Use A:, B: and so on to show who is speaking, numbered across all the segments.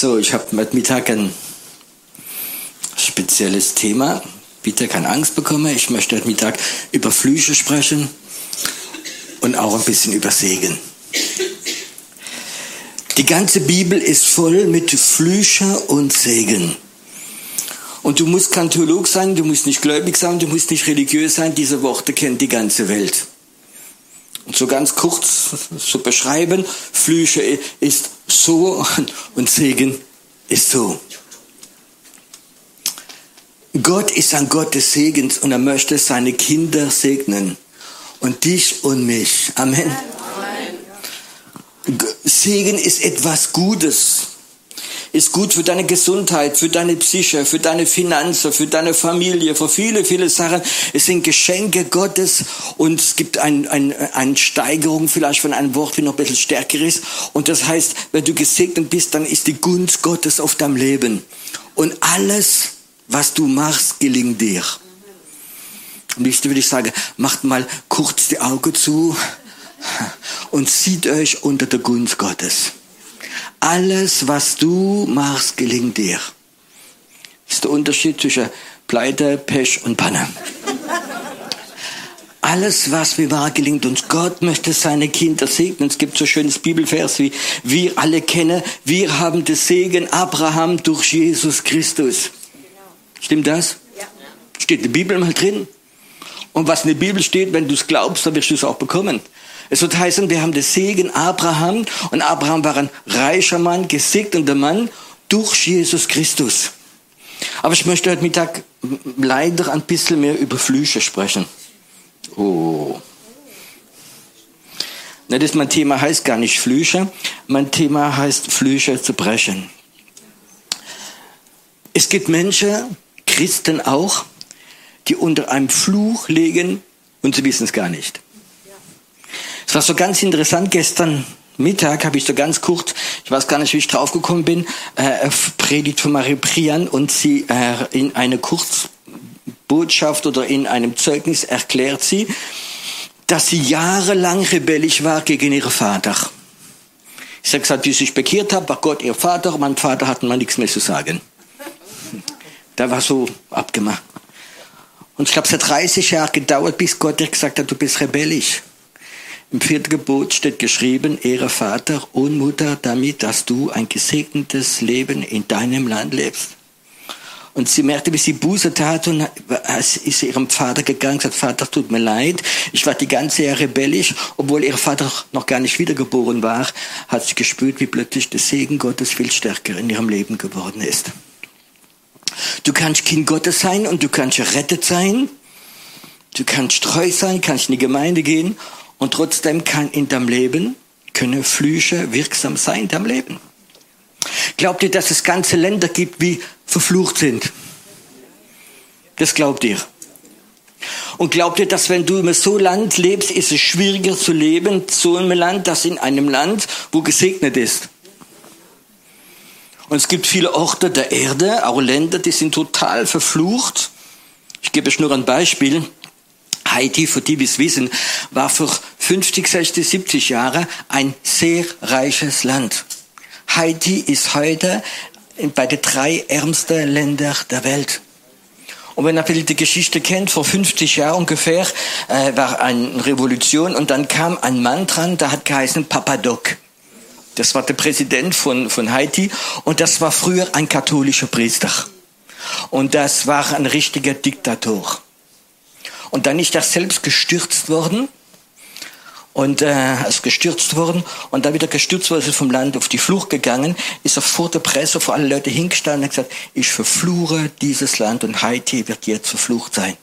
A: So, ich habe heute Mittag ein spezielles Thema. Bitte keine Angst bekommen. Ich möchte heute Mittag über Flüche sprechen und auch ein bisschen über Segen. Die ganze Bibel ist voll mit Flüche und Segen. Und du musst kein Theolog sein, du musst nicht gläubig sein, du musst nicht religiös sein. Diese Worte kennt die ganze Welt. Und so ganz kurz zu beschreiben, Flüche ist so und Segen ist so. Gott ist ein Gott des Segens und er möchte seine Kinder segnen. Und dich und mich. Amen. Segen ist etwas Gutes ist gut für deine Gesundheit, für deine Psyche, für deine Finanzen, für deine Familie, für viele, viele Sachen. Es sind Geschenke Gottes und es gibt ein, ein, eine Steigerung vielleicht von einem Wort, wie noch ein bisschen stärker ist. Und das heißt, wenn du gesegnet bist, dann ist die Gunst Gottes auf deinem Leben. Und alles, was du machst, gelingt dir. Und ich würde ich sagen, macht mal kurz die Augen zu und sieht euch unter der Gunst Gottes. Alles, was du machst, gelingt dir. Das ist der Unterschied zwischen Pleite, Pech und Panne. Alles, was wir wahr gelingt uns. Gott möchte seine Kinder segnen. Es gibt so schönes Bibelvers wie wir alle kennen. Wir haben den Segen Abraham durch Jesus Christus. Stimmt das? Ja. Steht in der Bibel mal drin. Und was in der Bibel steht, wenn du es glaubst, dann wirst du es auch bekommen. Es wird heißen, wir haben den Segen Abraham und Abraham war ein reicher Mann, gesegneter Mann durch Jesus Christus. Aber ich möchte heute Mittag leider ein bisschen mehr über Flüche sprechen. Oh. Na, das mein Thema heißt gar nicht Flüche. Mein Thema heißt Flüche zu brechen. Es gibt Menschen, Christen auch, die unter einem Fluch legen und sie wissen es gar nicht. Es war so ganz interessant, gestern Mittag habe ich so ganz kurz, ich weiß gar nicht, wie ich draufgekommen bin, äh, Predigt von Marie Prian und sie äh, in eine Kurzbotschaft oder in einem Zeugnis erklärt sie, dass sie jahrelang rebellisch war gegen ihren Vater. Ich habe gesagt, wie ich sich bekehrt habe, war Gott ihr Vater, mein Vater hat mal nichts mehr zu sagen. Da war so abgemacht. Und ich glaube, es hat 30 Jahre gedauert, bis Gott ihr gesagt hat, du bist rebellisch. Im vierten Gebot steht geschrieben, Ehre Vater und Mutter damit, dass du ein gesegnetes Leben in deinem Land lebst. Und sie merkte, wie sie Buße tat und ist ihrem Vater gegangen gesagt, Vater, tut mir leid, ich war die ganze Jahre rebellisch, obwohl ihr Vater noch gar nicht wiedergeboren war, hat sie gespürt, wie plötzlich der Segen Gottes viel stärker in ihrem Leben geworden ist. Du kannst Kind Gottes sein und du kannst errettet sein, du kannst treu sein, kannst in die Gemeinde gehen und trotzdem kann in deinem Leben, können Flüche wirksam sein in deinem Leben. Glaubt ihr, dass es ganze Länder gibt, die verflucht sind? Das glaubt ihr. Und glaubt ihr, dass wenn du in so Land lebst, ist es schwieriger zu leben, so in einem Land, das in einem Land, wo gesegnet ist? Und es gibt viele Orte der Erde, auch Länder, die sind total verflucht. Ich gebe euch nur ein Beispiel. Haiti, für die wir es wissen, war für 50, 60, 70 Jahre ein sehr reiches Land. Haiti ist heute bei den drei ärmsten Ländern der Welt. Und wenn ihr die Geschichte kennt, vor 50 Jahren ungefähr äh, war eine Revolution und dann kam ein Mann dran, der hat geheißen Papadoc. Das war der Präsident von, von Haiti und das war früher ein katholischer Priester. Und das war ein richtiger Diktator. Und dann ist er selbst gestürzt worden und äh, ist gestürzt worden und dann wieder gestürzt worden, ist vom Land auf die Flucht gegangen, ist er vor der Presse, vor allen Leuten hingestanden und hat gesagt, ich verfluche dieses Land und Haiti wird jetzt verflucht sein.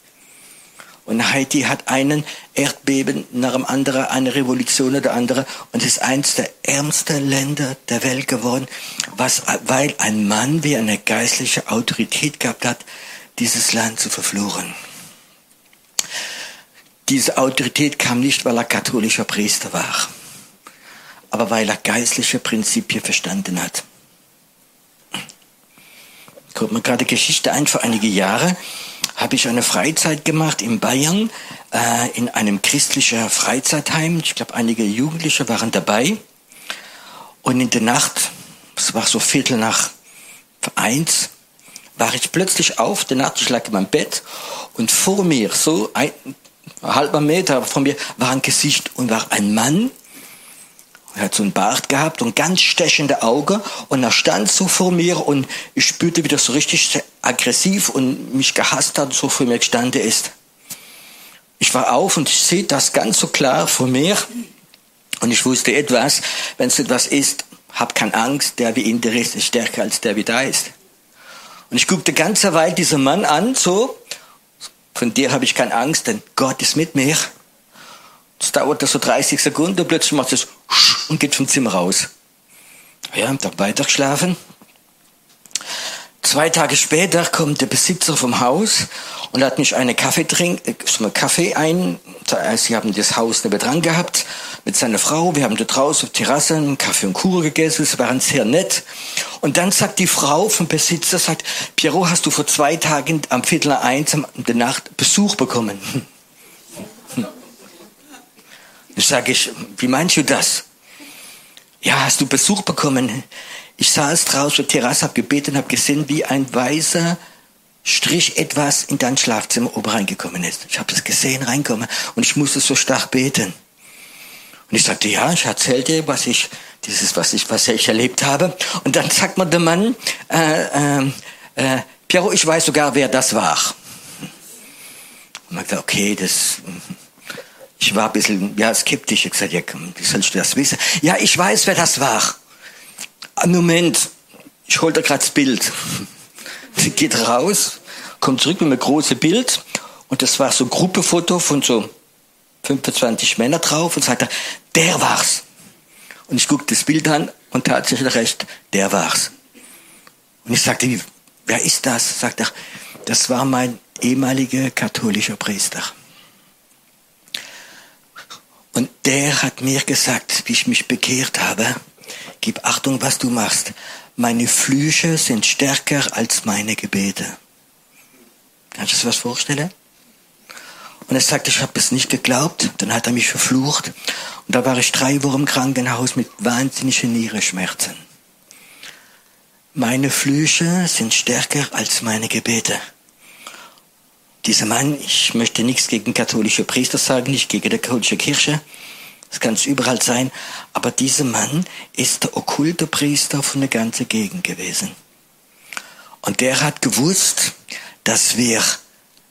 A: Und Haiti hat einen Erdbeben nach dem anderen, eine Revolution oder andere und ist eins der ärmsten Länder der Welt geworden, was, weil ein Mann wie eine geistliche Autorität gehabt hat, dieses Land zu verfluchen. Diese Autorität kam nicht, weil er katholischer Priester war, aber weil er geistliche Prinzipien verstanden hat. Kommt mir gerade Geschichte ein, vor einige Jahre habe ich eine Freizeit gemacht in Bayern, äh, in einem christlichen Freizeitheim. Ich glaube, einige Jugendliche waren dabei. Und in der Nacht, es war so Viertel nach eins, war ich plötzlich auf der Nacht, ich lag in meinem Bett und vor mir, so ein halber Meter von mir, war ein Gesicht und war ein Mann, er hat so einen Bart gehabt und ganz stechende Augen. Und er stand so vor mir und ich spürte, wie das so richtig aggressiv und mich gehasst hat, so vor mir gestanden ist. Ich war auf und ich sehe das ganz so klar vor mir. Und ich wusste etwas, wenn es etwas ist, hab keine Angst, der wie in dir ist, ist stärker als der wie da ist. Und ich guckte ganze Weile diesen Mann an, so, von dir habe ich keine Angst, denn Gott ist mit mir. Das dauert so 30 Sekunden, plötzlich macht es und geht vom Zimmer raus. Ja, am Tag weiter geschlafen. Zwei Tage später kommt der Besitzer vom Haus und hat mich eine Kaffee trink, äh, Kaffee ein. Sie haben das Haus dran gehabt mit seiner Frau. Wir haben da draußen auf Terrasse einen Kaffee und Kuchen gegessen. Es waren sehr nett. Und dann sagt die Frau vom Besitzer, sagt, Pierrot, hast du vor zwei Tagen am Viertel eins in der Nacht Besuch bekommen? Ich sage ich, wie meinst du das? Ja, hast du Besuch bekommen? Ich saß draußen auf der Terrasse, hab gebetet und hab gesehen, wie ein weißer Strich etwas in dein Schlafzimmer oben reingekommen ist. Ich habe das gesehen, reinkommen und ich musste so stark beten. Und ich sagte, ja, ich erzählte, was ich, dieses, was ich, was ich erlebt habe. Und dann sagt mir der Mann, äh, äh, äh, Piero, ich weiß sogar, wer das war. Und man gesagt, okay, das, ich war ein bisschen, ja, skeptisch. Ich gesagt, ja, wie sollst du das wissen? Ja, ich weiß, wer das war. Moment, ich hol da gerade das Bild. Sie geht raus, kommt zurück mit einem großen Bild und das war so ein Gruppefoto von so 25 Männern drauf und sagte, der war's. Und ich guckte das Bild an und tatsächlich recht, der war's. Und ich sagte, wer ist das? Sagt er, das war mein ehemaliger katholischer Priester. Und der hat mir gesagt, wie ich mich bekehrt habe, gib Achtung, was du machst. Meine Flüche sind stärker als meine Gebete. Kannst du dir das vorstellen? Und er sagte, ich habe es nicht geglaubt. Dann hat er mich verflucht. Und da war ich drei Wochen im Krankenhaus mit wahnsinnigen Nierenschmerzen. Meine Flüche sind stärker als meine Gebete dieser Mann, ich möchte nichts gegen katholische Priester sagen, nicht gegen die katholische Kirche, das kann es überall sein, aber dieser Mann ist der okkulte Priester von der ganzen Gegend gewesen. Und der hat gewusst, dass wir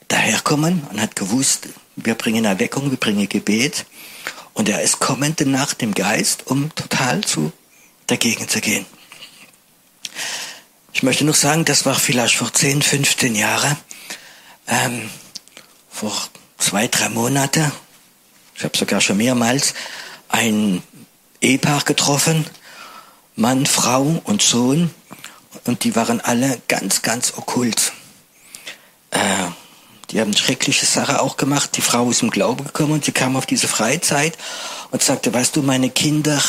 A: daherkommen und hat gewusst, wir bringen Erweckung, wir bringen Gebet. Und er ist kommende Nacht im Geist, um total zu dagegen zu gehen. Ich möchte noch sagen, das war vielleicht vor 10, 15 Jahren ähm, vor zwei, drei Monate, ich habe sogar schon mehrmals, ein Ehepaar getroffen, Mann, Frau und Sohn, und die waren alle ganz, ganz okkult. Äh, die haben schreckliche Sache auch gemacht. Die Frau ist im Glauben gekommen und sie kam auf diese Freizeit und sagte, weißt du, meine Kinder,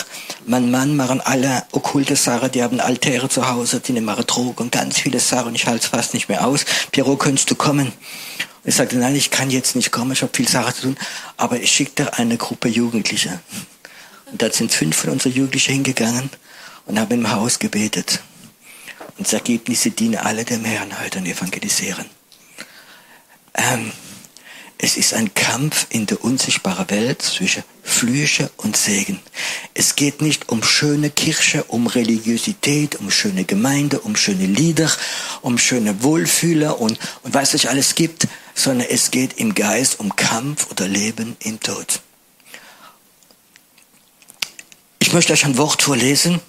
A: mein Mann machen alle okkulte Sachen, die haben Altäre zu Hause, die nehmen Drogen und ganz viele Sachen und ich halte es fast nicht mehr aus. Piero, könntest du kommen? Ich sagte, nein, ich kann jetzt nicht kommen, ich habe viel Sache zu tun, aber ich schickte eine Gruppe Jugendliche. Und da sind fünf von unseren Jugendlichen hingegangen und haben im Haus gebetet. Und das Ergebnis, dienen alle dem Herrn heute und evangelisieren. Ähm, es ist ein Kampf in der unsichtbaren Welt zwischen Flüche und Segen. Es geht nicht um schöne Kirche, um Religiosität, um schöne Gemeinde, um schöne Lieder, um schöne Wohlfühler und, und was es alles gibt, sondern es geht im Geist um Kampf oder Leben im Tod. Ich möchte euch ein Wort vorlesen.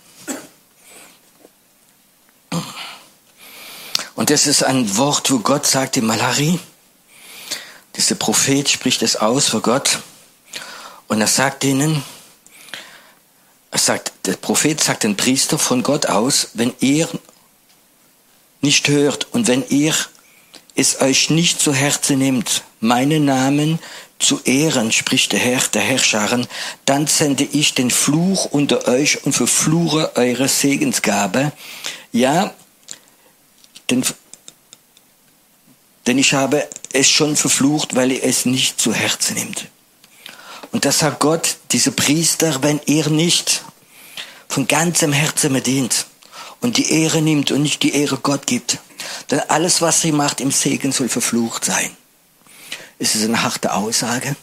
A: Und das ist ein Wort, wo Gott sagt in Malachi, dieser Prophet spricht es aus vor Gott und er sagt ihnen, er sagt, der Prophet sagt den Priester von Gott aus, wenn ihr nicht hört und wenn ihr es euch nicht zu Herzen nimmt, meinen Namen zu ehren, spricht der Herr, der Herrscharen, dann sende ich den Fluch unter euch und verfluche eure Segensgabe. Ja, den denn ich habe es schon verflucht, weil ihr es nicht zu Herzen nimmt. Und das sagt Gott, diese Priester, wenn ihr nicht von ganzem Herzen mir dient und die Ehre nimmt und nicht die Ehre Gott gibt, dann alles, was sie macht im Segen, soll verflucht sein. Ist es eine harte Aussage?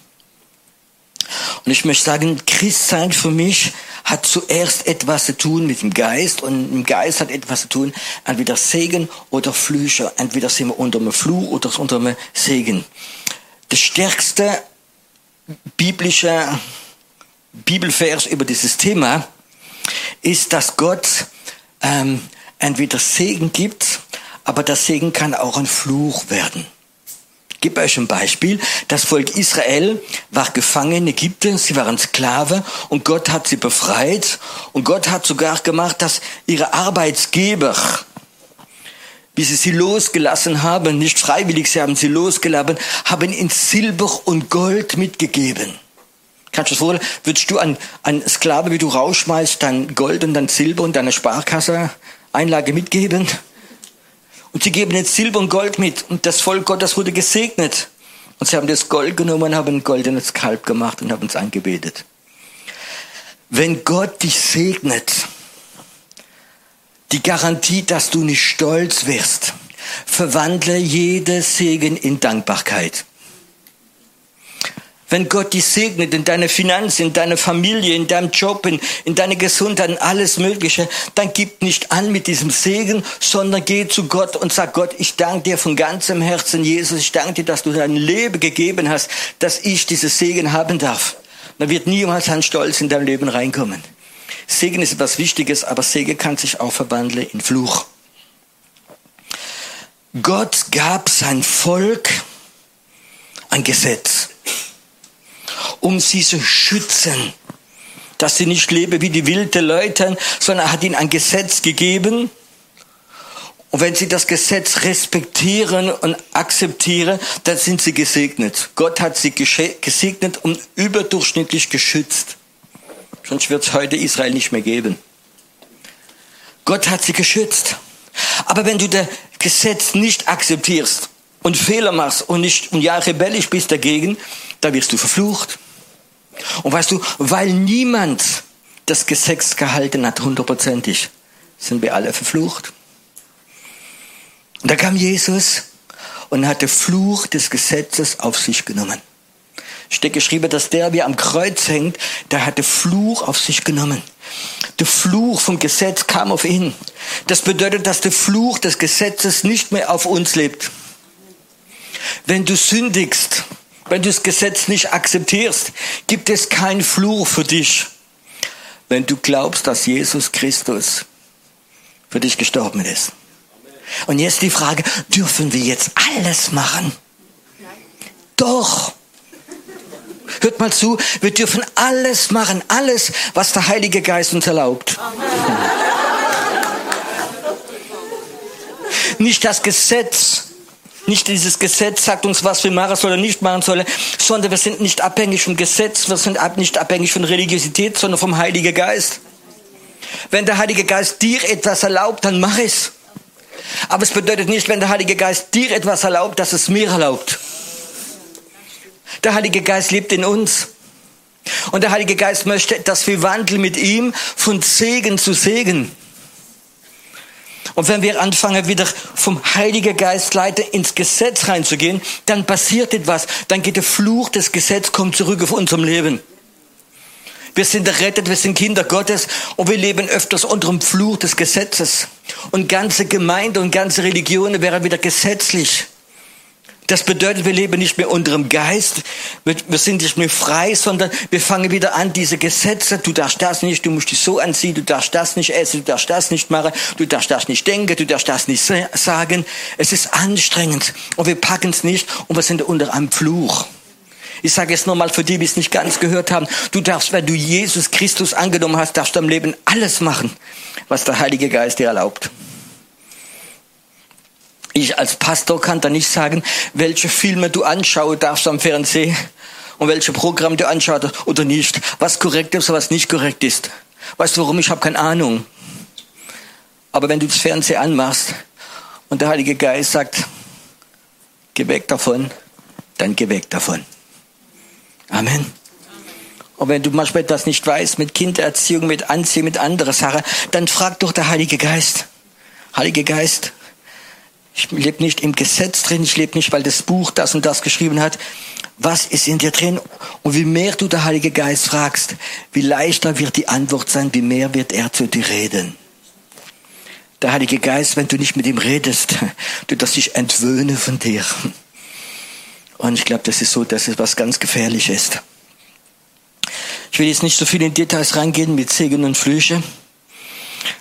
A: Und ich möchte sagen, Christsein für mich hat zuerst etwas zu tun mit dem Geist und im Geist hat etwas zu tun, entweder Segen oder Flüche. Entweder sind wir unter dem Fluch oder unter dem Segen. Das stärkste biblische Bibelvers über dieses Thema ist, dass Gott ähm, entweder Segen gibt, aber das Segen kann auch ein Fluch werden. Ich gebe euch ein Beispiel. Das Volk Israel war gefangen in Ägypten, sie waren Sklave und Gott hat sie befreit und Gott hat sogar gemacht, dass ihre Arbeitsgeber, wie sie sie losgelassen haben, nicht freiwillig, sie haben sie losgelassen, haben ihnen Silber und Gold mitgegeben. Kannst du dir vorstellen, würdest du an, an Sklave, wie du rausschmeißt, dein Gold und dein Silber und deine Sparkasse Einlage mitgeben? Und sie geben jetzt Silber und Gold mit und das Volk Gottes wurde gesegnet. Und sie haben das Gold genommen haben ein goldenes Kalb gemacht und haben es angebetet. Wenn Gott dich segnet, die Garantie, dass du nicht stolz wirst, verwandle jede Segen in Dankbarkeit. Wenn Gott dich segnet in deine Finanzen, in deine Familie, in deinem Job, in, in deine Gesundheit, in alles Mögliche, dann gib nicht an mit diesem Segen, sondern geh zu Gott und sag Gott, ich danke dir von ganzem Herzen, Jesus, ich danke dir, dass du dein Leben gegeben hast, dass ich dieses Segen haben darf. Da wird niemals ein Stolz in dein Leben reinkommen. Segen ist etwas Wichtiges, aber Segen kann sich auch verwandeln in Fluch. Gott gab sein Volk ein Gesetz um sie zu schützen, dass sie nicht leben wie die wilden Leute, sondern er hat ihnen ein Gesetz gegeben. Und wenn sie das Gesetz respektieren und akzeptieren, dann sind sie gesegnet. Gott hat sie gesegnet und überdurchschnittlich geschützt. Sonst wird es heute Israel nicht mehr geben. Gott hat sie geschützt. Aber wenn du das Gesetz nicht akzeptierst und Fehler machst und nicht und ja rebellisch bist dagegen, dann wirst du verflucht. Und weißt du, weil niemand das Gesetz gehalten hat, hundertprozentig, sind wir alle verflucht. Und da kam Jesus und hat den Fluch des Gesetzes auf sich genommen. Steht geschrieben, dass der, wie am Kreuz hängt, der hat den Fluch auf sich genommen. Der Fluch vom Gesetz kam auf ihn. Das bedeutet, dass der Fluch des Gesetzes nicht mehr auf uns lebt. Wenn du sündigst, wenn du das Gesetz nicht akzeptierst, gibt es keinen Fluch für dich. Wenn du glaubst, dass Jesus Christus für dich gestorben ist. Und jetzt die Frage, dürfen wir jetzt alles machen? Doch. Hört mal zu, wir dürfen alles machen, alles, was der Heilige Geist uns erlaubt. Nicht das Gesetz, nicht dieses Gesetz sagt uns, was wir machen sollen oder nicht machen sollen, sondern wir sind nicht abhängig vom Gesetz, wir sind nicht abhängig von Religiosität, sondern vom Heiligen Geist. Wenn der Heilige Geist dir etwas erlaubt, dann mach es. Aber es bedeutet nicht, wenn der Heilige Geist dir etwas erlaubt, dass es mir erlaubt. Der Heilige Geist lebt in uns. Und der Heilige Geist möchte, dass wir wandeln mit ihm von Segen zu Segen. Und wenn wir anfangen, wieder vom Heiligen Geist leiten, ins Gesetz reinzugehen, dann passiert etwas. Dann geht der Fluch des Gesetzes, kommt zurück auf unserem Leben. Wir sind errettet, wir sind Kinder Gottes und wir leben öfters unter dem Fluch des Gesetzes. Und ganze Gemeinde und ganze Religionen wären wieder gesetzlich. Das bedeutet, wir leben nicht mehr unter dem Geist, wir, sind nicht mehr frei, sondern wir fangen wieder an, diese Gesetze, du darfst das nicht, du musst dich so anziehen, du darfst das nicht essen, du darfst das nicht machen, du darfst das nicht denken, du darfst das nicht sagen. Es ist anstrengend und wir packen es nicht und wir sind unter einem Fluch. Ich sage es nochmal für die, die es nicht ganz gehört haben. Du darfst, wenn du Jesus Christus angenommen hast, darfst du im Leben alles machen, was der Heilige Geist dir erlaubt. Ich als Pastor kann da nicht sagen, welche Filme du anschauen darfst am Fernsehen und welche Programme du anschaust oder nicht. Was korrekt ist und was nicht korrekt ist. Weißt du warum? Ich habe keine Ahnung. Aber wenn du das Fernsehen anmachst und der Heilige Geist sagt, geh weg davon, dann geh weg davon. Amen. Und wenn du manchmal das nicht weißt, mit Kindererziehung, mit Anziehung, mit anderen Sachen, dann frag doch der Heilige Geist. Heilige Geist, ich lebe nicht im Gesetz drin, ich lebe nicht, weil das Buch das und das geschrieben hat. Was ist in dir drin? Und wie mehr du der Heilige Geist fragst, wie leichter wird die Antwort sein, wie mehr wird er zu dir reden. Der Heilige Geist, wenn du nicht mit ihm redest, du das dich entwöhne von dir. Und ich glaube, das ist so, dass es was ganz gefährlich ist. Ich will jetzt nicht so viel in Details reingehen mit Segen und Flüche.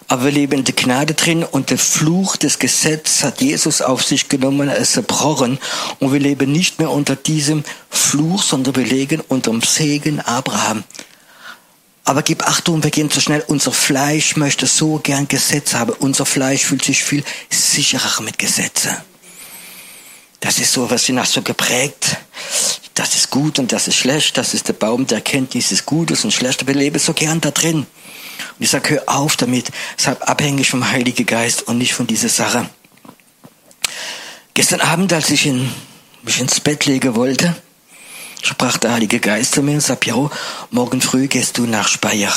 A: Aber wir leben in der Gnade drin und der Fluch des Gesetzes hat Jesus auf sich genommen, er ist zerbrochen. Und wir leben nicht mehr unter diesem Fluch, sondern wir leben unter dem Segen Abraham. Aber gib Achtung, wir gehen zu schnell. Unser Fleisch möchte so gern Gesetze haben. Unser Fleisch fühlt sich viel sicherer mit Gesetzen. Das ist so, was ihn hat so geprägt. Das ist gut und das ist schlecht. Das ist der Baum der Erkenntnis des Gutes und Schlechtes. Wir leben so gern da drin. Und ich sage, hör auf damit. Sei abhängig vom Heiligen Geist und nicht von dieser Sache. Gestern Abend, als ich in, mich ins Bett legen wollte, sprach der Heilige Geist zu mir und sagte, Jo, morgen früh gehst du nach Speyer.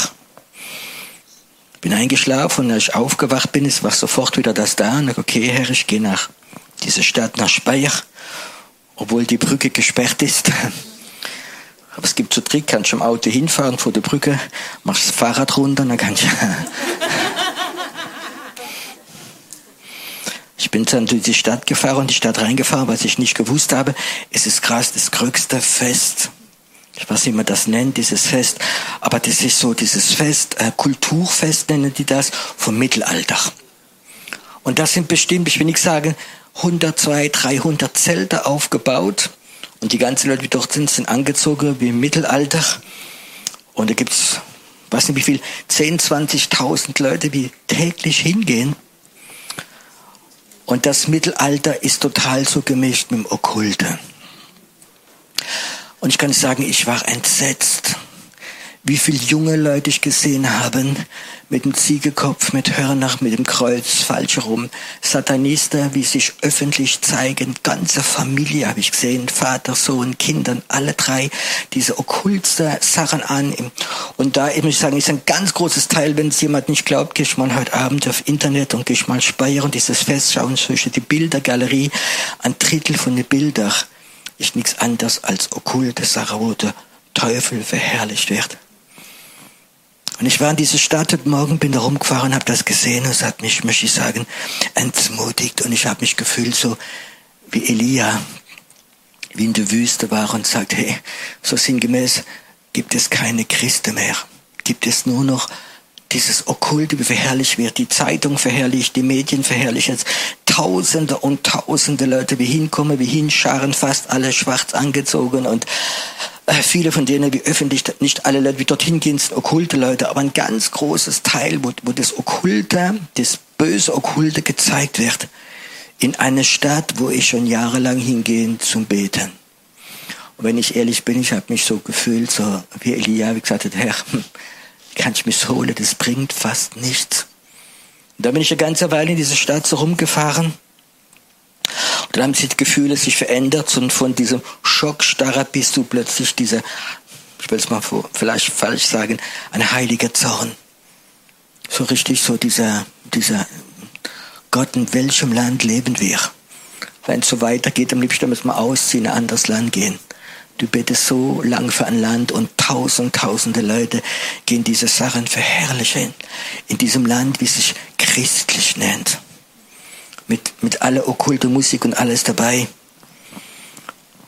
A: Bin eingeschlafen und als ich aufgewacht bin, war sofort wieder das da. Und ich, okay, Herr, ich gehe nach dieser Stadt, nach Speyer, obwohl die Brücke gesperrt ist. Aber es gibt so Trick, kannst du im Auto hinfahren vor der Brücke, machst das Fahrrad runter, dann kannst du Ich bin dann durch die Stadt gefahren und die Stadt reingefahren, was ich nicht gewusst habe. Es ist krass, das größte Fest. Ich weiß nicht, wie man das nennt, dieses Fest. Aber das ist so dieses Fest, äh, Kulturfest nennen die das, vom Mittelalter. Und das sind bestimmt, ich will nicht sagen, 100, 200, 300 Zelte aufgebaut. Und die ganzen Leute, die dort sind, sind angezogen wie im Mittelalter. Und da gibt's, weiß nicht wie viel, 10, 20.000 Leute, die täglich hingehen. Und das Mittelalter ist total so gemischt mit dem Okkulte. Und ich kann sagen, ich war entsetzt, wie viele junge Leute ich gesehen habe, mit dem Ziegekopf, mit Hörner, mit dem Kreuz, falsch rum. Satanisten, wie sich öffentlich zeigen, ganze Familie habe ich gesehen, Vater, Sohn, Kindern, alle drei, diese okkulte Sachen an. Und da muss ich sagen, ist ein ganz großes Teil, wenn es jemand nicht glaubt, gehe ich mal heute Abend auf Internet und gehe ich mal speichern, dieses Fest schauen, zwischen die Bildergalerie, ein Drittel von den Bildern ist nichts anderes als okkulte Sachen, wo der Teufel verherrlicht wird. Und ich war in dieser Stadt heute Morgen, bin da rumgefahren, habe das gesehen und es hat mich, möchte ich sagen, entmutigt. Und ich habe mich gefühlt so wie Elia, wie in der Wüste war und sagt, hey, so sinngemäß gibt es keine Christen mehr. Gibt es nur noch dieses Okkulte, wie verherrlicht wird. Die Zeitung verherrlicht, die Medien verherrlichen. Tausende und tausende Leute, wie hinkommen, wie hinscharen, fast alle schwarz angezogen und viele von denen, wie öffentlich, nicht alle Leute, wie dorthin gehen, sind okkulte Leute, aber ein ganz großes Teil, wo, wo das Okkulte, das böse Okkulte gezeigt wird, in eine Stadt, wo ich schon jahrelang hingehe zum Beten. Und wenn ich ehrlich bin, ich habe mich so gefühlt, so wie Elia, wie gesagt hat, Herr, kann ich mich holen, das bringt fast nichts. Und da bin ich eine ganze Weile in dieser Stadt so rumgefahren dann haben sich die Gefühle sich verändert und von diesem Schockstarre bist du plötzlich dieser, ich will es mal vielleicht falsch sagen, ein heiliger Zorn. So richtig so dieser, dieser Gott, in welchem Land leben wir? Wenn es so weitergeht, am liebsten müssen wir ausziehen, in ein anderes Land gehen. Du betest so lang für ein Land und tausend, tausende Leute gehen diese Sachen verherrlichen. In diesem Land, wie sich christlich nennt mit, mit aller okkulte Musik und alles dabei.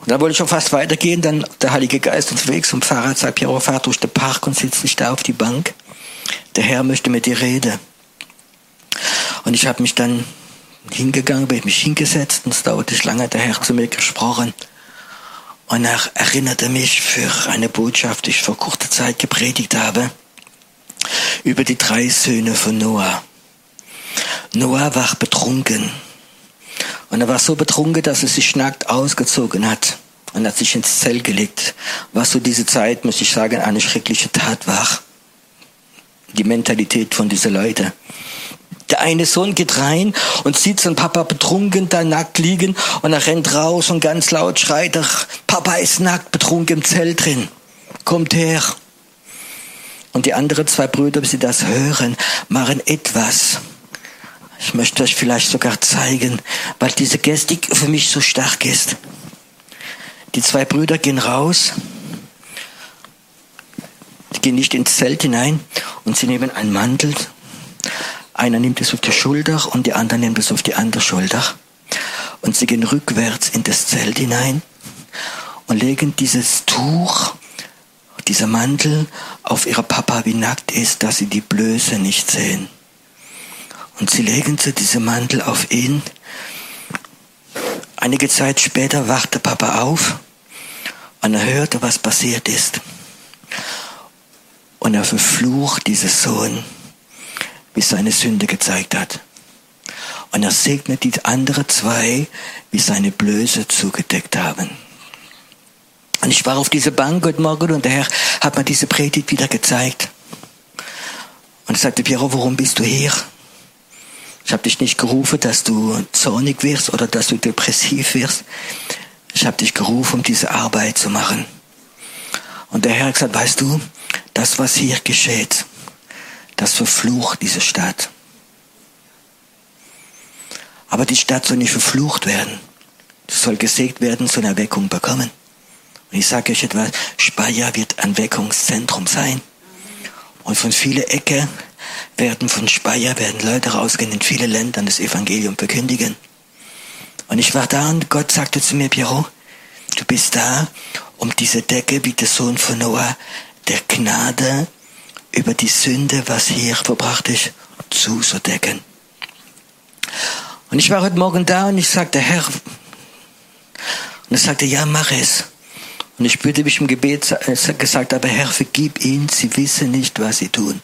A: Und da wollte ich schon fast weitergehen, dann der Heilige Geist unterwegs vom Fahrrad sagt, Piero, fahr durch den Park und sitz nicht da auf die Bank. Der Herr möchte mit dir reden. Und ich habe mich dann hingegangen, bin mich hingesetzt und es dauerte lange, der Herr zu mir gesprochen. Und er erinnerte mich für eine Botschaft, die ich vor kurzer Zeit gepredigt habe, über die drei Söhne von Noah. Noah war betrunken. Und er war so betrunken, dass er sich nackt ausgezogen hat und hat sich ins Zelt gelegt. Was so diese Zeit, muss ich sagen, eine schreckliche Tat war. Die Mentalität von diesen Leuten. Der eine Sohn geht rein und sieht seinen Papa betrunken da nackt liegen und er rennt raus und ganz laut schreit er, Papa ist nackt betrunken im Zelt drin. Kommt her. Und die anderen zwei Brüder, bis sie das hören, machen etwas. Ich möchte euch vielleicht sogar zeigen, weil diese Gestik für mich so stark ist. Die zwei Brüder gehen raus, die gehen nicht ins Zelt hinein und sie nehmen einen Mantel. Einer nimmt es auf die Schulter und die andere nimmt es auf die andere Schulter. Und sie gehen rückwärts in das Zelt hinein und legen dieses Tuch, dieser Mantel auf ihre Papa, wie nackt ist, dass sie die Blöße nicht sehen. Und sie legen so diesen Mantel auf ihn. Einige Zeit später wachte Papa auf und er hörte, was passiert ist. Und er verflucht dieses Sohn, wie seine Sünde gezeigt hat. Und er segnet die anderen zwei, wie seine Blöße zugedeckt haben. Und ich war auf dieser Bank heute Morgen und der Herr hat mir diese Predigt wieder gezeigt. Und er sagte, Piero, warum bist du hier? Ich habe dich nicht gerufen, dass du zornig wirst oder dass du depressiv wirst. Ich habe dich gerufen, um diese Arbeit zu machen. Und der Herr hat gesagt, weißt du, das, was hier geschieht, das verflucht diese Stadt. Aber die Stadt soll nicht verflucht werden. Sie soll gesägt werden, soll Erweckung bekommen. Und ich sage euch etwas, Speyer wird ein Weckungszentrum sein. Und von vielen Ecken werden von Speyer werden Leute rausgehen in viele Länder das Evangelium verkündigen. Und ich war da und Gott sagte zu mir, Piero, du bist da, um diese Decke wie der Sohn von Noah der Gnade über die Sünde, was hier verbracht ist, zuzudecken. Und ich war heute Morgen da und ich sagte, Herr, und er sagte, ja, mach es. Und ich spürte mich im Gebet gesagt, aber Herr, vergib ihnen, sie wissen nicht, was sie tun.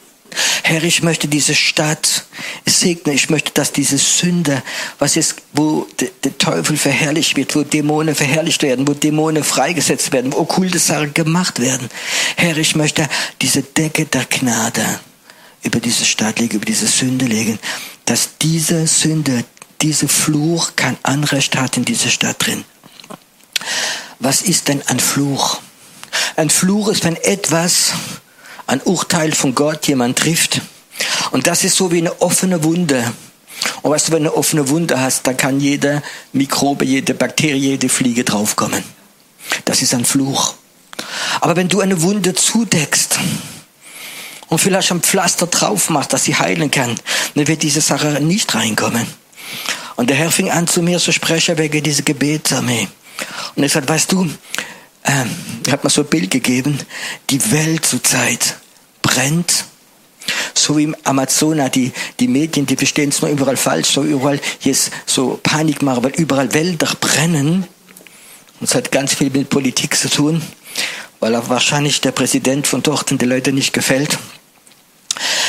A: Herr, ich möchte diese Stadt segnen. Ich möchte, dass diese Sünde, was ist, wo der Teufel verherrlicht wird, wo Dämonen verherrlicht werden, wo Dämonen freigesetzt werden, wo okkulte Sachen gemacht werden. Herr, ich möchte diese Decke der Gnade über diese Stadt legen, über diese Sünde legen, dass diese Sünde, diese Fluch kein Anrecht hat in dieser Stadt drin. Was ist denn ein Fluch? Ein Fluch ist, wenn etwas ein Urteil von Gott jemand trifft. Und das ist so wie eine offene Wunde. Und weißt du, wenn du eine offene Wunde hast, dann kann jede Mikrobe, jede Bakterie, jede Fliege draufkommen. Das ist ein Fluch. Aber wenn du eine Wunde zudeckst und vielleicht ein Pflaster drauf machst, dass sie heilen kann, dann wird diese Sache nicht reinkommen. Und der Herr fing an zu mir zu sprechen wegen dieser Gebetsarmee. Und er sagt, weißt du, ähm, hat mir so ein Bild gegeben, die Welt zurzeit brennt. So wie im Amazonas, die, die Medien, die verstehen es nur überall falsch, so überall jetzt so Panik machen, weil überall Wälder brennen. Und es hat ganz viel mit Politik zu tun, weil auch wahrscheinlich der Präsident von dort den Leuten nicht gefällt.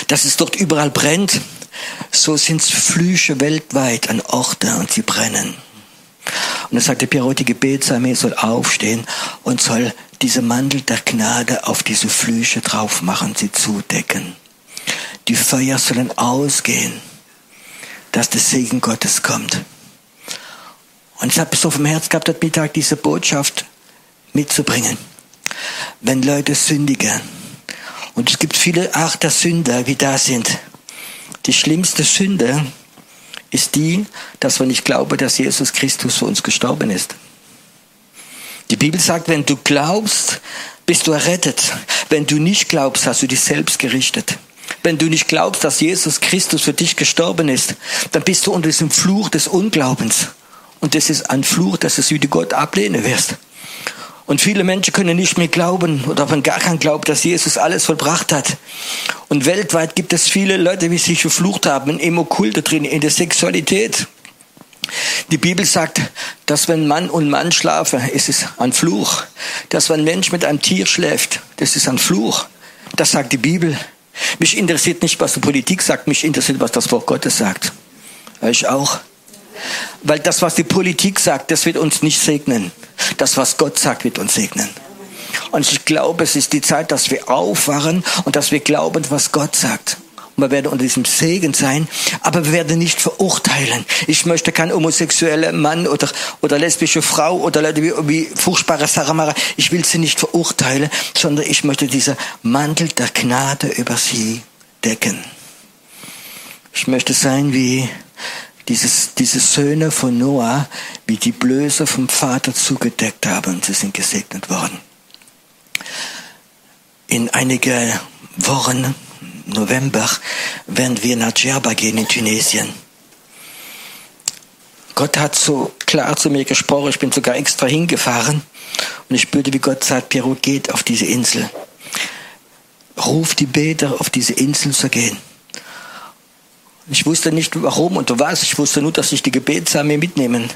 A: Dass es dort überall brennt, so sind es Flüche weltweit an Orte und sie brennen. Und dann sagte Piero, die Gebetsarmee soll aufstehen und soll diese Mantel der Gnade auf diese Flüche drauf machen, sie zudecken. Die Feuer sollen ausgehen, dass der Segen Gottes kommt. Und ich habe so vom Herz gehabt, heute Mittag diese Botschaft mitzubringen. Wenn Leute sündigen, und es gibt viele Art der Sünder, wie da sind, die schlimmste Sünde ist die, dass wir nicht glauben, dass Jesus Christus für uns gestorben ist. Die Bibel sagt, wenn du glaubst, bist du errettet. Wenn du nicht glaubst, hast du dich selbst gerichtet. Wenn du nicht glaubst, dass Jesus Christus für dich gestorben ist, dann bist du unter diesem Fluch des Unglaubens. Und das ist ein Fluch, dass du wieder Gott ablehnen wirst. Und viele Menschen können nicht mehr glauben oder haben gar keinen Glauben, dass Jesus alles vollbracht hat. Und weltweit gibt es viele Leute, die sich verflucht haben, im Okkulte drin, in der Sexualität. Die Bibel sagt, dass wenn Mann und Mann schlafen, ist es ein Fluch. Dass wenn ein Mensch mit einem Tier schläft, das ist ein Fluch. Das sagt die Bibel. Mich interessiert nicht, was die Politik sagt, mich interessiert, was das Wort Gottes sagt. Ich auch. Weil das, was die Politik sagt, das wird uns nicht segnen. Das, was Gott sagt, wird uns segnen. Und ich glaube, es ist die Zeit, dass wir aufwachen und dass wir glauben, was Gott sagt. und wir werden unter diesem Segen sein, aber wir werden nicht verurteilen. Ich möchte kein homosexueller Mann oder, oder lesbische Frau oder Leute wie, wie furchtbare Saramara. Ich will sie nicht verurteilen, sondern ich möchte dieser Mantel der Gnade über sie decken. Ich möchte sein wie dieses, diese Söhne von Noah, wie die Blöße vom Vater zugedeckt haben und sie sind gesegnet worden. In einige Wochen, November, werden wir nach Djerba gehen in Tunesien. Gott hat so klar zu mir gesprochen, ich bin sogar extra hingefahren und ich spürte, wie Gott sagt, Piero, geht auf diese Insel. Ruf die Beter, auf diese Insel zu gehen. Ich wusste nicht warum und was. Ich wusste nur, dass ich die Gebetsarmee mitnehmen.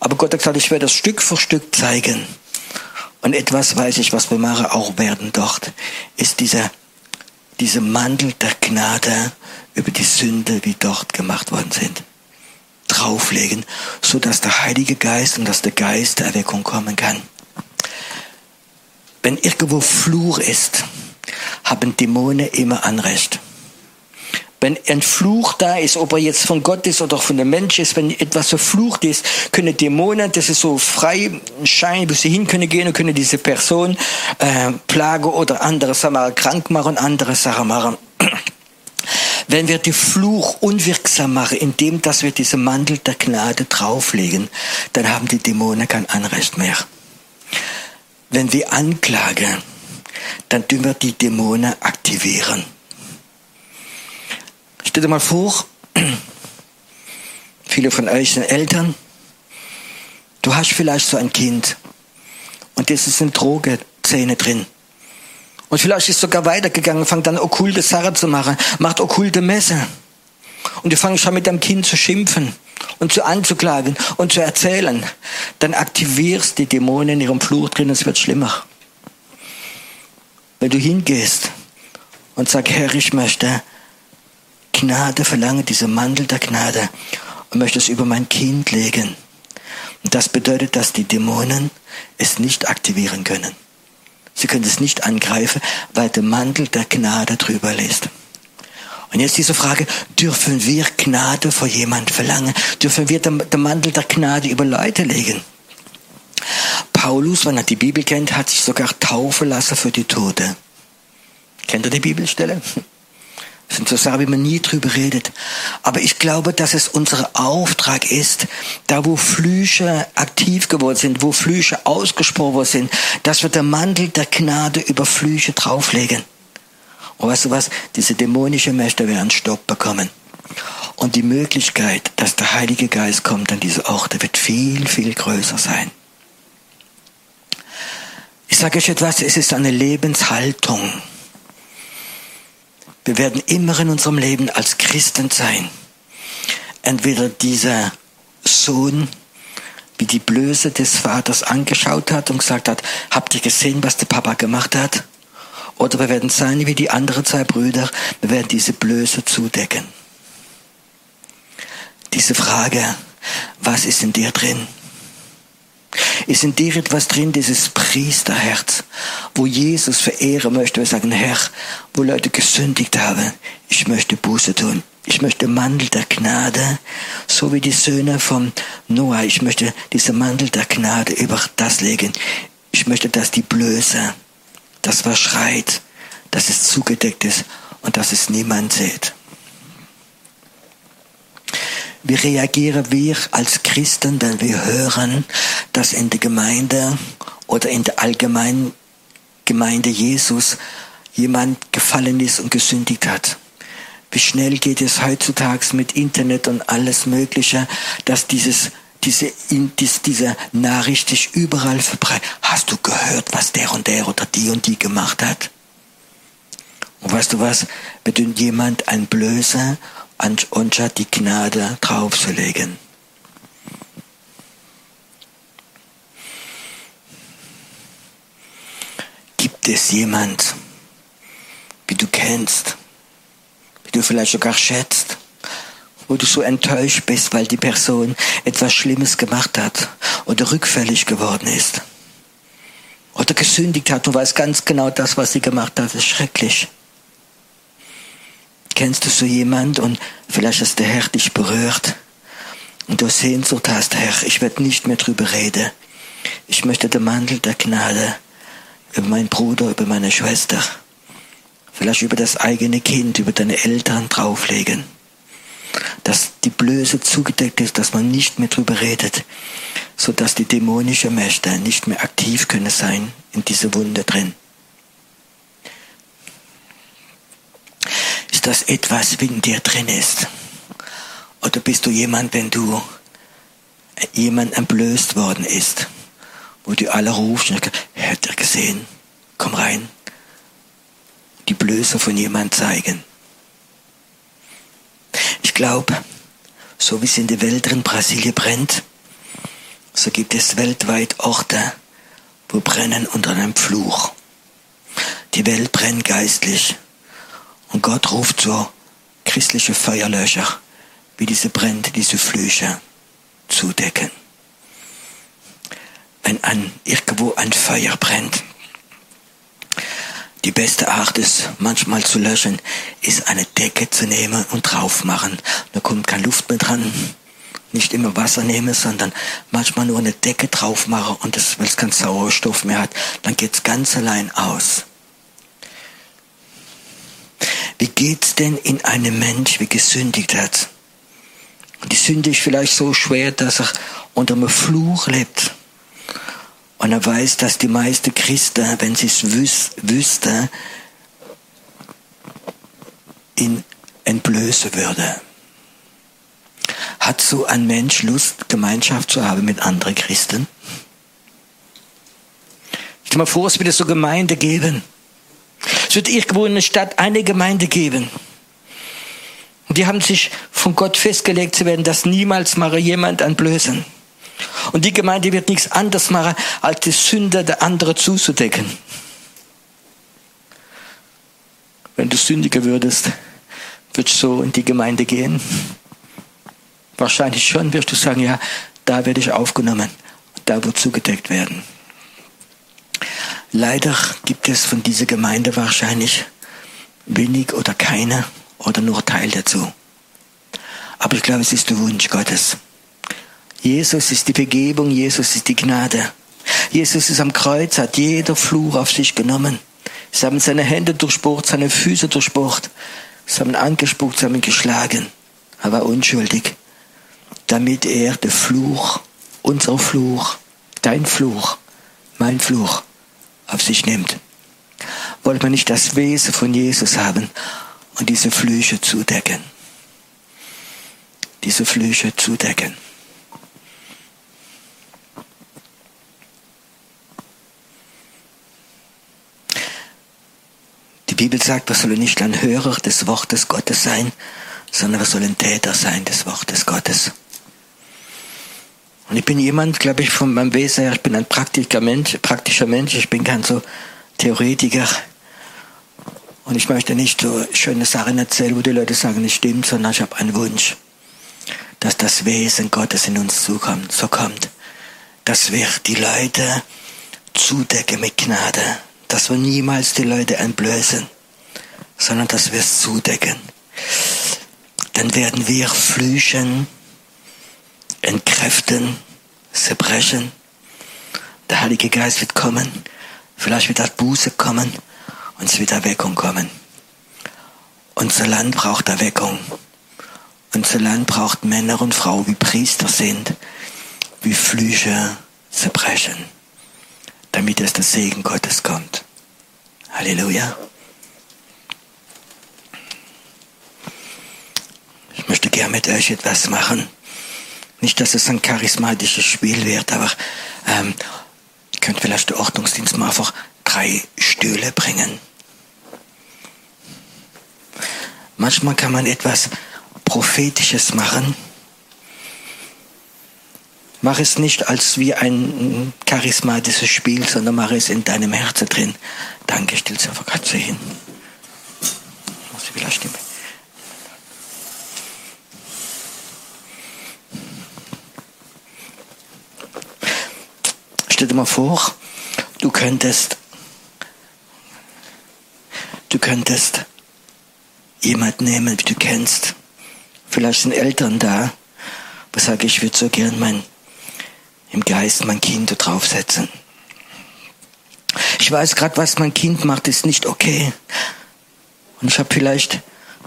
A: Aber Gott hat gesagt, ich werde das Stück für Stück zeigen. Und etwas weiß ich, was wir machen auch werden dort, ist dieser, dieser Mantel der Gnade über die Sünde, die dort gemacht worden sind, drauflegen, so dass der Heilige Geist und dass der Geist der Erweckung kommen kann. Wenn irgendwo Fluch ist, haben Dämonen immer Anrecht. Wenn ein Fluch da ist, ob er jetzt von Gott ist oder von dem Mensch ist, wenn etwas verflucht ist, können Dämonen, das ist so frei Schein, wo sie hin können gehen und können diese Person äh, plagen oder andere Sachen krank machen, andere Sachen machen. Wenn wir die Fluch unwirksam machen, indem dass wir diese Mantel der Gnade drauflegen, dann haben die Dämonen kein Anrecht mehr. Wenn wir anklagen, dann tun wir die Dämonen aktivieren. Stell dir mal vor, viele von euch sind Eltern, du hast vielleicht so ein Kind und das sind Drogezähne drin. Und vielleicht ist sogar weitergegangen, fängt dann okkulte Sachen zu machen, macht okkulte Messe. Und du fängst schon mit deinem Kind zu schimpfen und zu anzuklagen und zu erzählen. Dann aktivierst die Dämonen in ihrem Fluch drin, es wird schlimmer. Wenn du hingehst und sagst, Herr, ich möchte Gnade verlange, diese Mantel der Gnade und möchte es über mein Kind legen. Und das bedeutet, dass die Dämonen es nicht aktivieren können. Sie können es nicht angreifen, weil der Mantel der Gnade drüber lässt. Und jetzt diese Frage, dürfen wir Gnade vor jemand verlangen? Dürfen wir den Mantel der Gnade über Leute legen? Paulus, wenn er die Bibel kennt, hat sich sogar taufen lassen für die Tote. Kennt ihr die Bibelstelle? Das sind so Sachen, wie man nie drüber redet. Aber ich glaube, dass es unser Auftrag ist, da wo Flüche aktiv geworden sind, wo Flüche ausgesprochen worden sind, dass wir den Mantel der Gnade über Flüche drauflegen. Und weißt du was? Diese dämonische Mächte werden Stopp bekommen. Und die Möglichkeit, dass der Heilige Geist kommt an diese Orte, wird viel, viel größer sein. Ich sage euch etwas, es ist eine Lebenshaltung. Wir werden immer in unserem Leben als Christen sein. Entweder dieser Sohn, wie die Blöße des Vaters angeschaut hat und gesagt hat, habt ihr gesehen, was der Papa gemacht hat? Oder wir werden sein wie die anderen zwei Brüder, wir werden diese Blöße zudecken. Diese Frage, was ist in dir drin? Ist in dir etwas drin, dieses Priesterherz, wo Jesus verehren möchte. Wir sagen, Herr, wo Leute gesündigt haben, ich möchte Buße tun. Ich möchte Mandel der Gnade, so wie die Söhne von Noah. Ich möchte diese Mandel der Gnade über das legen. Ich möchte, dass die Blöße, das was schreit, dass es zugedeckt ist und dass es niemand sieht. Wie reagieren wir als Christen, wenn wir hören, dass in der Gemeinde oder in der allgemeinen Gemeinde Jesus jemand gefallen ist und gesündigt hat? Wie schnell geht es heutzutage mit Internet und alles Mögliche, dass dieses diese, diese Nachricht sich überall verbreitet. Hast du gehört, was der und der oder die und die gemacht hat? Und weißt du was? Wenn jemand ein Blößer anstatt die Gnade draufzulegen. Gibt es jemand, wie du kennst, wie du vielleicht sogar schätzt, wo du so enttäuscht bist, weil die Person etwas Schlimmes gemacht hat oder rückfällig geworden ist oder gesündigt hat, du weißt ganz genau, das, was sie gemacht hat, ist schrecklich. Kennst du so jemand und vielleicht hast der Herr dich berührt und du Sehnsucht hast, Herr, ich werde nicht mehr drüber reden. Ich möchte den Mantel der Gnade über meinen Bruder, über meine Schwester, vielleicht über das eigene Kind, über deine Eltern drauflegen. Dass die Blöße zugedeckt ist, dass man nicht mehr drüber redet, so dass die dämonischen Mächte nicht mehr aktiv können sein in diese Wunde drin. Ist das etwas, in dir drin ist? Oder bist du jemand, wenn du jemand entblößt worden ist, wo du alle rufst, hätte er gesehen, komm rein, die Blöße von jemand zeigen. Ich glaube, so wie es in der Welt in Brasilien brennt, so gibt es weltweit Orte, wo brennen unter einem Fluch. Die Welt brennt geistlich und Gott ruft so christliche Feuerlöscher, wie diese Brände, diese Flüche zudecken. Wenn an, irgendwo ein Feuer brennt, die beste Art ist, manchmal zu löschen, ist eine Decke zu nehmen und drauf machen. Da kommt keine Luft mehr dran. Nicht immer Wasser nehmen, sondern manchmal nur eine Decke drauf machen und das, weil es keinen Sauerstoff mehr hat, dann geht's ganz allein aus. Wie geht's denn in einem Mensch, wie gesündigt hat? Und die Sünde ist vielleicht so schwer, dass er unter einem Fluch lebt. Und er weiß, dass die meisten Christen, wenn sie es wüs wüssten, ihn entblößen würde. Hat so ein Mensch Lust, Gemeinschaft zu haben mit anderen Christen? Stell dir mal vor, es würde so Gemeinde geben. Es wird irgendwo in der Stadt eine Gemeinde geben. Und die haben sich von Gott festgelegt zu werden, dass niemals mal jemand entblößen. Und die Gemeinde wird nichts anderes machen, als die Sünder der anderen zuzudecken. Wenn du sündiger würdest, würdest du so in die Gemeinde gehen? Wahrscheinlich schon wirst du sagen, ja, da werde ich aufgenommen, da wird zugedeckt werden. Leider gibt es von dieser Gemeinde wahrscheinlich wenig oder keine oder nur Teil dazu. Aber ich glaube, es ist der Wunsch Gottes. Jesus ist die Vergebung, Jesus ist die Gnade. Jesus ist am Kreuz, hat jeder Fluch auf sich genommen. Sie haben seine Hände durchbohrt, seine Füße durchbohrt. Sie haben angespuckt, sie haben geschlagen. Er war unschuldig. Damit er den Fluch, unser Fluch, dein Fluch, mein Fluch auf sich nimmt. Wollte man nicht das Wesen von Jesus haben und diese Flüche zudecken. Diese Flüche zudecken. Die Bibel sagt, wir sollen nicht ein Hörer des Wortes Gottes sein, sondern wir sollen Täter sein des Wortes Gottes. Und ich bin jemand, glaube ich, von meinem Wesen her, ich bin ein praktischer Mensch, praktischer Mensch, ich bin kein so Theoretiker. Und ich möchte nicht so schöne Sachen erzählen, wo die Leute sagen, es stimmt, sondern ich habe einen Wunsch, dass das Wesen Gottes in uns zukommt, so kommt, dass wir die Leute zudecken mit Gnade, dass wir niemals die Leute entblößen, sondern dass wir es zudecken. Dann werden wir flüchen, entkräften, zerbrechen. Der Heilige Geist wird kommen. Vielleicht wird das Buße kommen und es wird Erweckung kommen. Unser Land braucht Erweckung. Unser Land braucht Männer und Frauen, wie Priester sind, wie Flüche zerbrechen, damit es der Segen Gottes kommt. Halleluja. Ich möchte gerne mit euch etwas machen. Nicht, dass es ein charismatisches Spiel wird, aber ähm, könnt vielleicht der Ordnungsdienst mal einfach drei Stühle bringen. Manchmal kann man etwas Prophetisches machen. Mach es nicht als wie ein charismatisches Spiel, sondern mach es in deinem Herzen drin. Danke, stell sie einfach gerade hin. Muss ich wieder stimmen. Stell dir mal vor, du könntest, du könntest jemand nehmen, wie du kennst. Vielleicht sind Eltern da, wo sage ich, würde so gern mein, im Geist mein Kind draufsetzen. Ich weiß gerade, was mein Kind macht, ist nicht okay. Und ich habe vielleicht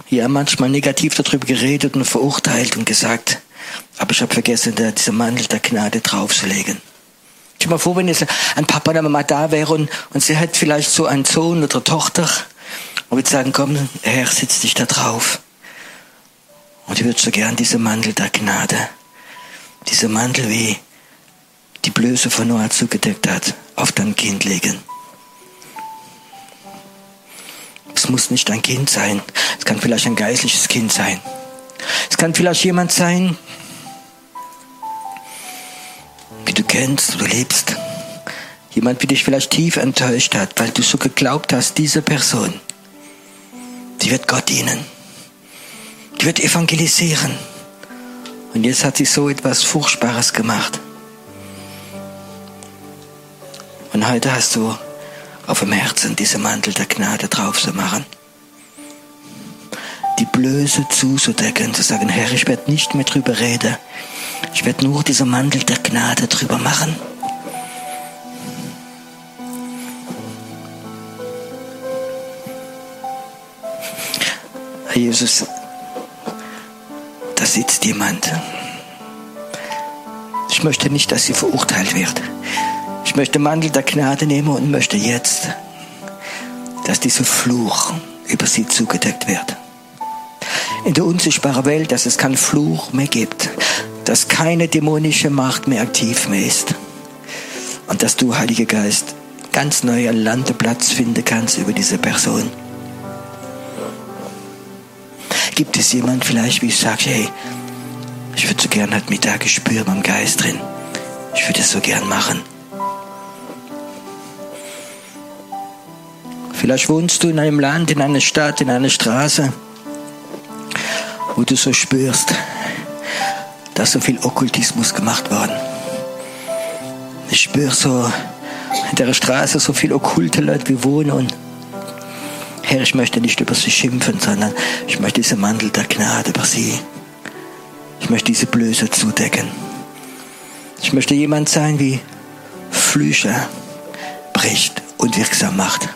A: ja manchmal negativ darüber geredet und verurteilt und gesagt, aber ich habe vergessen, da diese Mantel der Gnade draufzulegen. Ich mal vor, wenn jetzt ein Papa oder Mama da wäre und, sie hat vielleicht so einen Sohn oder Tochter und würde sagen, komm, Herr, sitz dich da drauf. Und ich würde so gern diese Mantel der Gnade, diese Mantel wie die Blöße von Noah zugedeckt hat, auf dein Kind legen. Es muss nicht ein Kind sein. Es kann vielleicht ein geistliches Kind sein. Es kann vielleicht jemand sein, wie du kennst, du liebst. Jemand, wie dich vielleicht tief enttäuscht hat, weil du so geglaubt hast, diese Person, die wird Gott dienen. Die wird evangelisieren. Und jetzt hat sie so etwas Furchtbares gemacht. Und heute hast du auf dem Herzen diese Mantel der Gnade drauf zu machen. Die Blöße zuzudecken, zu sagen, Herr, ich werde nicht mehr drüber reden. Ich werde nur diese Mantel der Gnade drüber machen. Herr Jesus, da sitzt jemand. Ich möchte nicht, dass sie verurteilt wird. Ich möchte Mantel der Gnade nehmen und möchte jetzt, dass dieser Fluch über sie zugedeckt wird. In der unsichtbaren Welt, dass es keinen Fluch mehr gibt, dass keine dämonische Macht mehr aktiv mehr ist und dass du, Heiliger Geist, ganz neuer Landeplatz finden kannst über diese Person. Gibt es jemand vielleicht, wie ich sage, hey, ich würde so gern heute Mittag spüren beim Geist drin. Ich würde es so gern machen. Vielleicht wohnst du in einem Land, in einer Stadt, in einer Straße, wo du so spürst, dass so viel Okkultismus gemacht worden. Ich spüre so in der Straße so viel okkulte Leute wie wohnen und Herr, ich möchte nicht über sie schimpfen, sondern ich möchte diese Mantel der Gnade über sie. Ich möchte diese Blöße zudecken. Ich möchte jemand sein, wie Flüche bricht und wirksam macht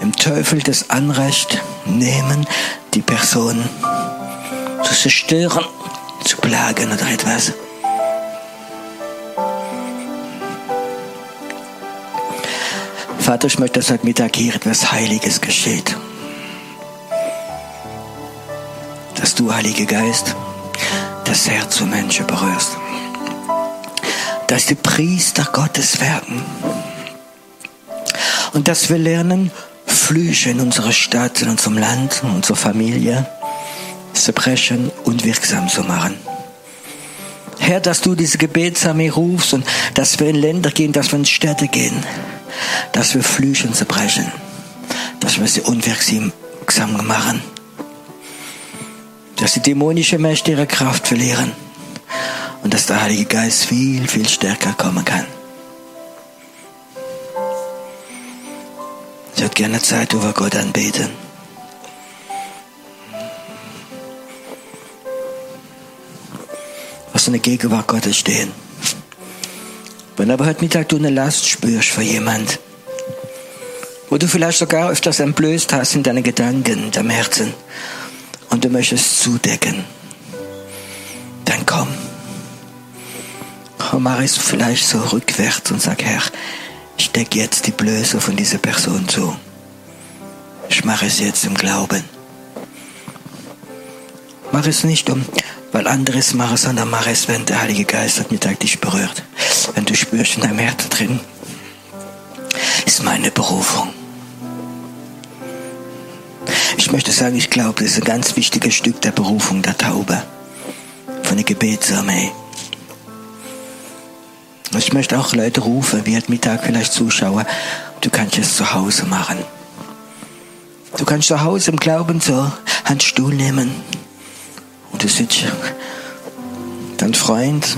A: im Teufel das Anrecht nehmen, die Person zu zerstören, zu plagen oder etwas. Vater, ich möchte, dass heute Mittag hier etwas Heiliges geschieht. Dass du, Heiliger Geist, das Herz zu Menschen berührst. Dass die Priester Gottes werden. Und dass wir lernen, Flüche in unserer Stadt, in unserem Land, in unserer Familie zu brechen und wirksam zu machen. Herr, dass du diese Gebetsarmee rufst und dass wir in Länder gehen, dass wir in Städte gehen, dass wir Flüche zerbrechen, dass wir sie unwirksam machen, dass die dämonische Mächte ihre Kraft verlieren und dass der Heilige Geist viel, viel stärker kommen kann. Ich würde gerne Zeit über Gott anbeten. Was in der Gegenwart Gottes stehen. Wenn aber heute Mittag du eine Last spürst für jemand, wo du vielleicht sogar öfters entblößt hast in deinen Gedanken, in deinem Herzen, und du möchtest zudecken, dann komm. Und mach es vielleicht so rückwärts und sag, Herr, ich decke jetzt die Blöße von dieser Person zu. Ich mache es jetzt im Glauben. Mach es nicht um, weil anderes mache, sondern mach es, wenn der Heilige Geist hat Mittag dich berührt. Wenn du spürst in deinem Herz drin, ist meine Berufung. Ich möchte sagen, ich glaube, das ist ein ganz wichtiges Stück der Berufung der Taube. Von der Gebetsarmee. Ich möchte auch Leute rufen, wie heute Mittag vielleicht Zuschauer, du kannst es zu Hause machen. Du kannst zu Hause im Glauben so einen Stuhl nehmen und du sitzt dein Freund,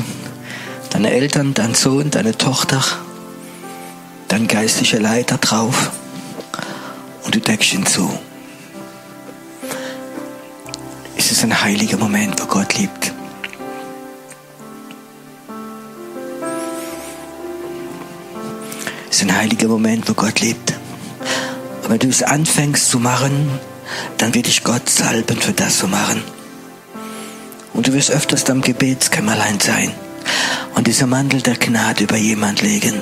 A: deine Eltern, dein Sohn, deine Tochter, dein geistlicher Leiter drauf und du deckst ihn zu. Es ist ein heiliger Moment, wo Gott liebt. Es ist ein heiliger Moment, wo Gott liebt. Und wenn du es anfängst zu machen, dann wird dich Gott salben für das zu machen. Und du wirst öfters am Gebetskämmerlein sein und dieser Mantel der Gnade über jemand legen.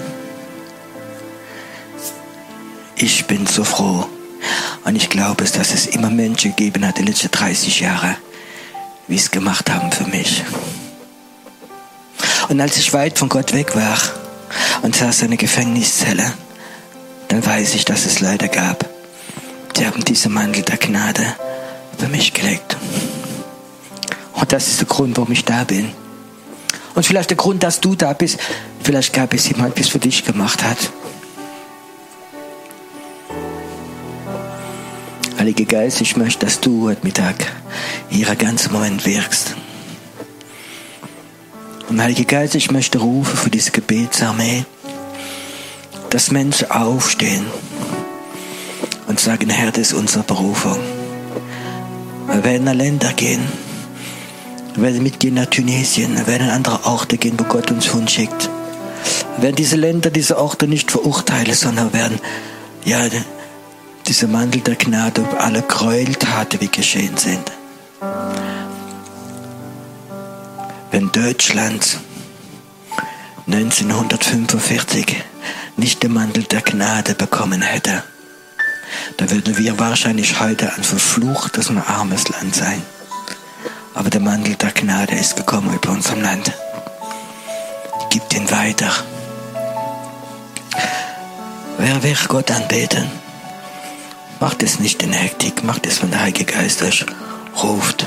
A: Ich bin so froh. Und ich glaube es, dass es immer Menschen gegeben hat, die letzten 30 Jahre, wie es gemacht haben für mich. Und als ich weit von Gott weg war und saß in einer Gefängniszelle, dann weiß ich, dass es Leute gab, die haben diesen Mantel der Gnade für mich gelegt. Und das ist der Grund, warum ich da bin. Und vielleicht der Grund, dass du da bist, vielleicht gab es jemand, der es für dich gemacht hat. Heilige Geist, ich möchte, dass du heute Mittag hier ganzen Moment wirkst. Und Heilige Geist, ich möchte rufen für diese Gebetsarmee, dass Menschen aufstehen und sagen, Herr, das ist unsere Berufung. Wir werden nach Länder gehen. Wir werden mitgehen nach Tunesien. Werden an andere Orte gehen, wo Gott uns hinschickt. Werden diese Länder, diese Orte nicht verurteilen, sondern werden, ja, dieser Mantel der Gnade über alle Gräueltaten, wie geschehen sind. Wenn Deutschland 1945 nicht den Mantel der Gnade bekommen hätte, dann würden wir wahrscheinlich heute ein verfluchtes und armes Land sein. Aber der Mantel der Gnade ist gekommen über unserem Land. Gibt ihn weiter. Wer will Gott anbeten? Macht es nicht in Hektik, macht es, wenn der Heilige Geist euch ruft.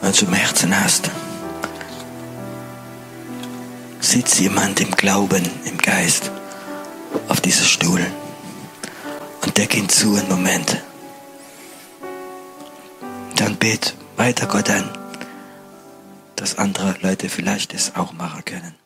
A: Wenn du im Herzen hast. Sitzt jemand im Glauben, im Geist, auf diesem Stuhl und deck ihn zu einen Moment. Dann bet weiter Gott an, dass andere Leute vielleicht es auch machen können.